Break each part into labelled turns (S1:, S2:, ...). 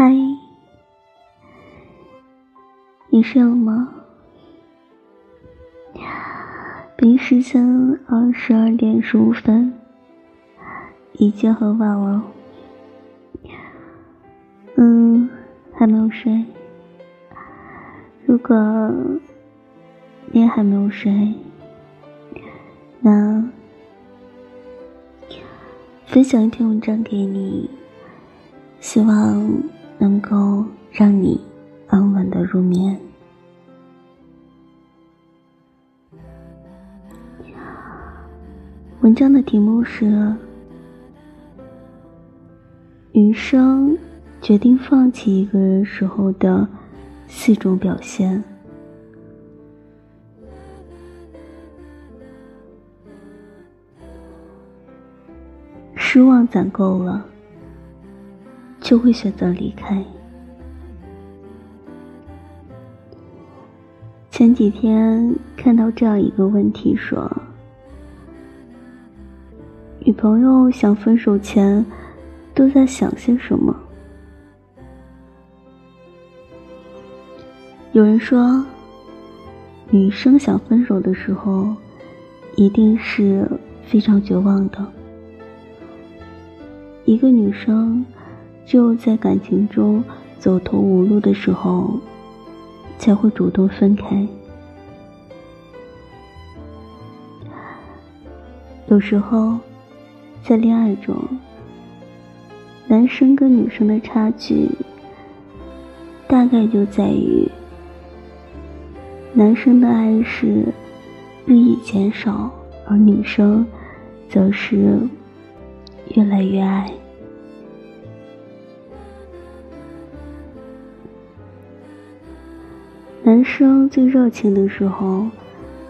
S1: 嗨，你睡了吗？北京时间二十二点十五分，已经很晚了。嗯，还没有睡。如果你也还没有睡，那分享一篇文章给你，希望能够让你安稳的入眠。文章的题目是：余生。决定放弃一个人时候的四种表现。失望攒够了，就会选择离开。前几天看到这样一个问题，说：女朋友想分手前都在想些什么？有人说，女生想分手的时候，一定是非常绝望的。一个女生只有在感情中走投无路的时候，才会主动分开。有时候，在恋爱中，男生跟女生的差距，大概就在于。男生的爱是日益减少，而女生则是越来越爱。男生最热情的时候，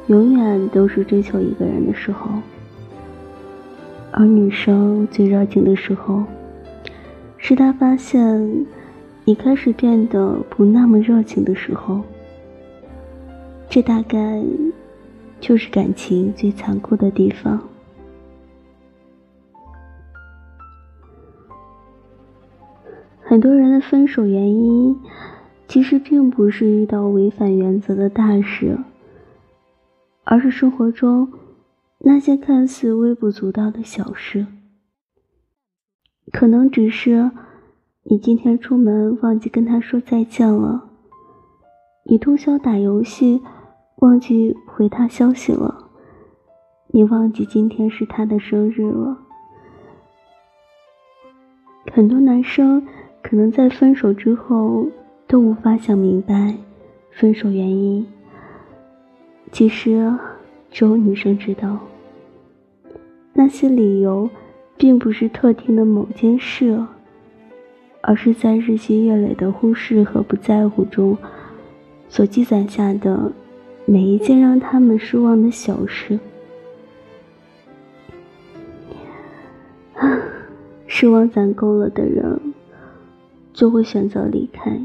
S1: 永远都是追求一个人的时候；而女生最热情的时候，是他发现你开始变得不那么热情的时候。这大概就是感情最残酷的地方。很多人的分手原因，其实并不是遇到违反原则的大事，而是生活中那些看似微不足道的小事。可能只是你今天出门忘记跟他说再见了，你通宵打游戏。忘记回他消息了，你忘记今天是他的生日了。很多男生可能在分手之后都无法想明白分手原因，其实只有女生知道。那些理由并不是特定的某件事，而是在日积月累的忽视和不在乎中所积攒下的。每一件让他们失望的小事，失望攒够了的人，就会选择离开。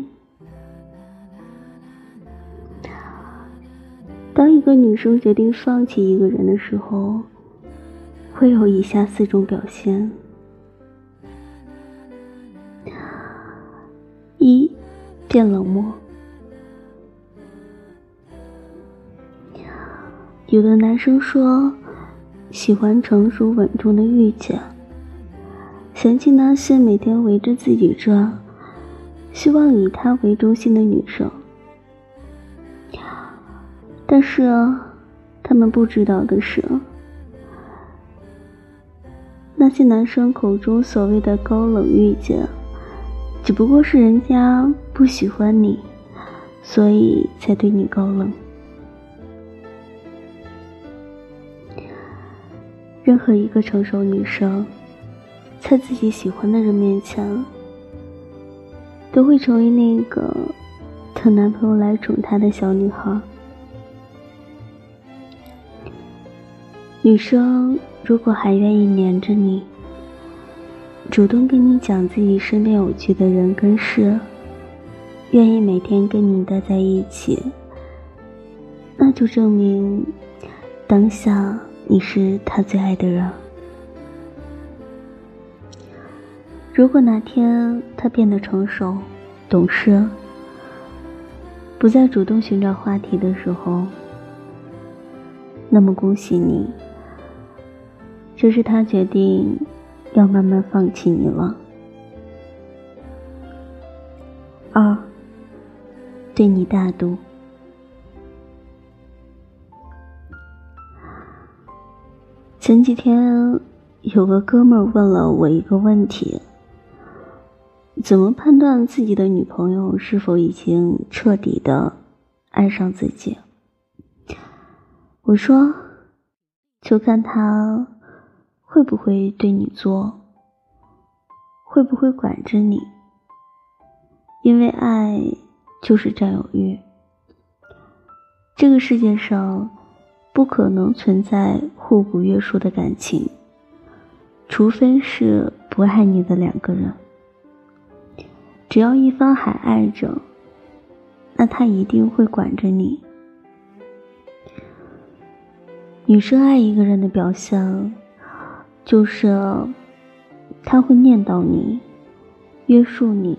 S1: 当一个女生决定放弃一个人的时候，会有以下四种表现：一，变冷漠。有的男生说，喜欢成熟稳重的御姐，嫌弃那些每天围着自己转、希望以他为中心的女生。但是，他们不知道的是，那些男生口中所谓的高冷御姐，只不过是人家不喜欢你，所以才对你高冷。任何一个成熟女生，在自己喜欢的人面前，都会成为那个等男朋友来宠她的小女孩。女生如果还愿意黏着你，主动跟你讲自己身边有趣的人跟事，愿意每天跟你待在一起，那就证明当下。你是他最爱的人。如果哪天他变得成熟，懂事，不再主动寻找话题的时候，那么恭喜你，这是他决定要慢慢放弃你了。二，对你大度。前几天有个哥们问了我一个问题：怎么判断自己的女朋友是否已经彻底的爱上自己？我说，就看他会不会对你作，会不会管着你。因为爱就是占有欲，这个世界上不可能存在互不约束的感情，除非是不爱你的两个人。只要一方还爱着，那他一定会管着你。女生爱一个人的表现，就是他会念叨你，约束你。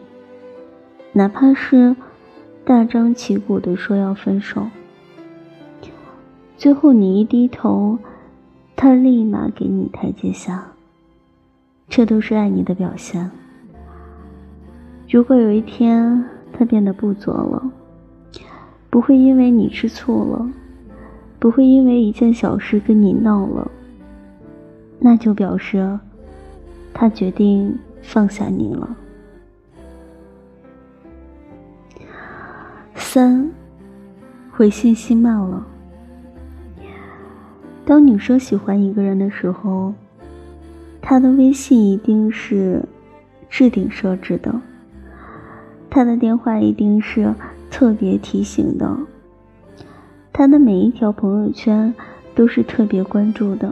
S1: 哪怕是大张旗鼓的说要分手，最后你一低头，他立马给你台阶下。这都是爱你的表现。如果有一天他变得不作了，不会因为你吃醋了，不会因为一件小事跟你闹了，那就表示他决定放下你了。三，回信息慢了。当女生喜欢一个人的时候，她的微信一定是置顶设置的，她的电话一定是特别提醒的，她的每一条朋友圈都是特别关注的。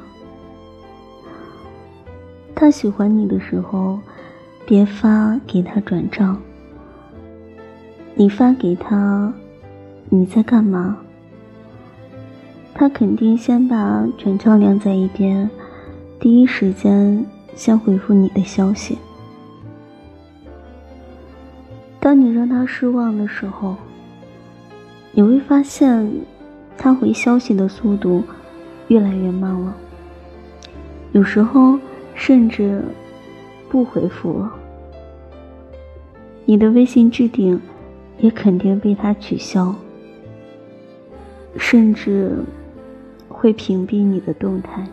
S1: 他喜欢你的时候，别发给他转账。你发给他，你在干嘛？他肯定先把转账晾在一边，第一时间先回复你的消息。当你让他失望的时候，你会发现他回消息的速度越来越慢了，有时候甚至不回复了。你的微信置顶。也肯定被他取消，甚至会屏蔽你的动态。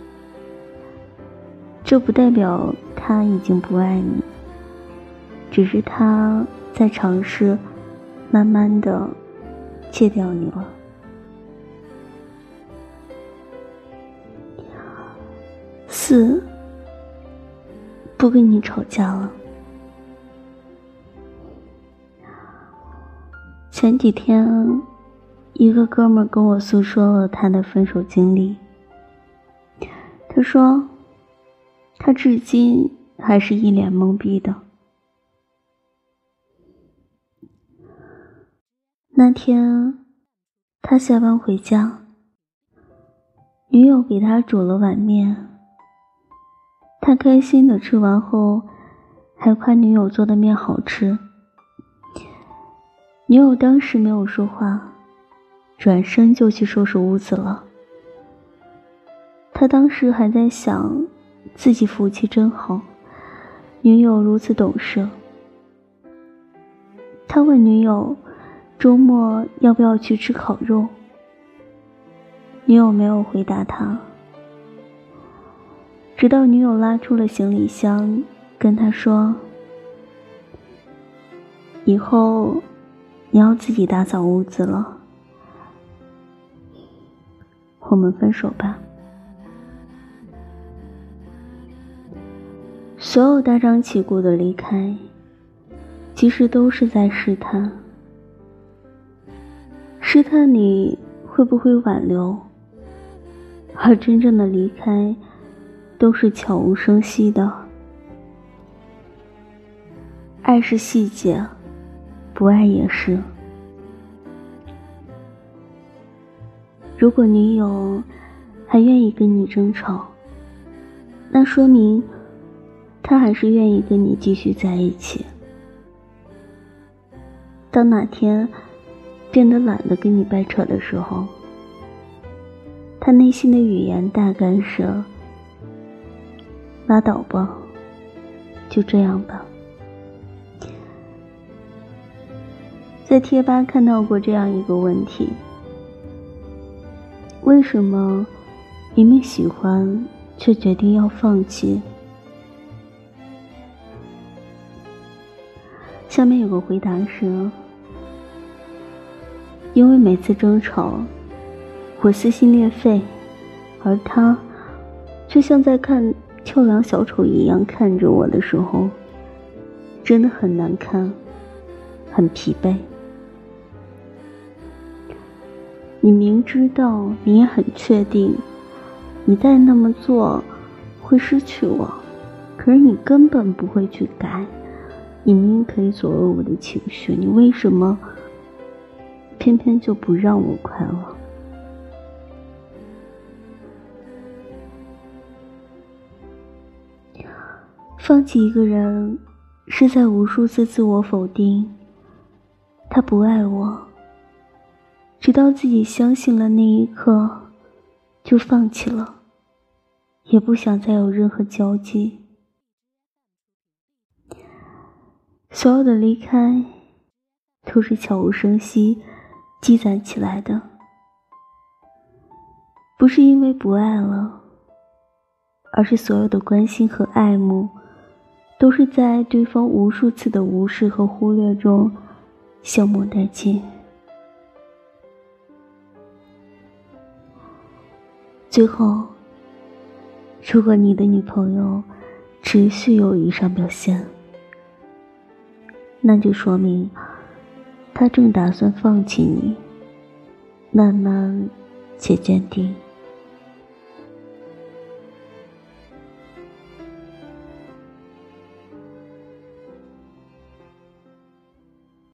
S1: 这不代表他已经不爱你，只是他在尝试慢慢的戒掉你了。四，不跟你吵架了。前几天，一个哥们跟我诉说了他的分手经历。他说，他至今还是一脸懵逼的。那天，他下班回家，女友给他煮了碗面，他开心的吃完后，还夸女友做的面好吃。女友当时没有说话，转身就去收拾屋子了。他当时还在想，自己福气真好，女友如此懂事。他问女友，周末要不要去吃烤肉？女友没有回答他，直到女友拉出了行李箱，跟他说：“以后。”你要自己打扫屋子了，我们分手吧。所有大张旗鼓的离开，其实都是在试探，试探你会不会挽留，而真正的离开，都是悄无声息的。爱是细节。不爱也是。如果女友还愿意跟你争吵，那说明她还是愿意跟你继续在一起。当哪天变得懒得跟你掰扯的时候，他内心的语言大概是：“拉倒吧，就这样吧。”在贴吧看到过这样一个问题：为什么明明喜欢，却决定要放弃？下面有个回答是：因为每次争吵，我撕心裂肺，而他却像在看跳梁小丑一样看着我的时候，真的很难看，很疲惫。你明知道，你也很确定，你再那么做会失去我，可是你根本不会去改。你明明可以左右我的情绪，你为什么偏偏就不让我快乐？放弃一个人，是在无数次自我否定，他不爱我。直到自己相信了那一刻，就放弃了，也不想再有任何交集。所有的离开，都是悄无声息积攒起来的，不是因为不爱了，而是所有的关心和爱慕，都是在对方无数次的无视和忽略中消磨殆尽。最后，如果你的女朋友持续有以上表现，那就说明她正打算放弃你，慢慢且坚定。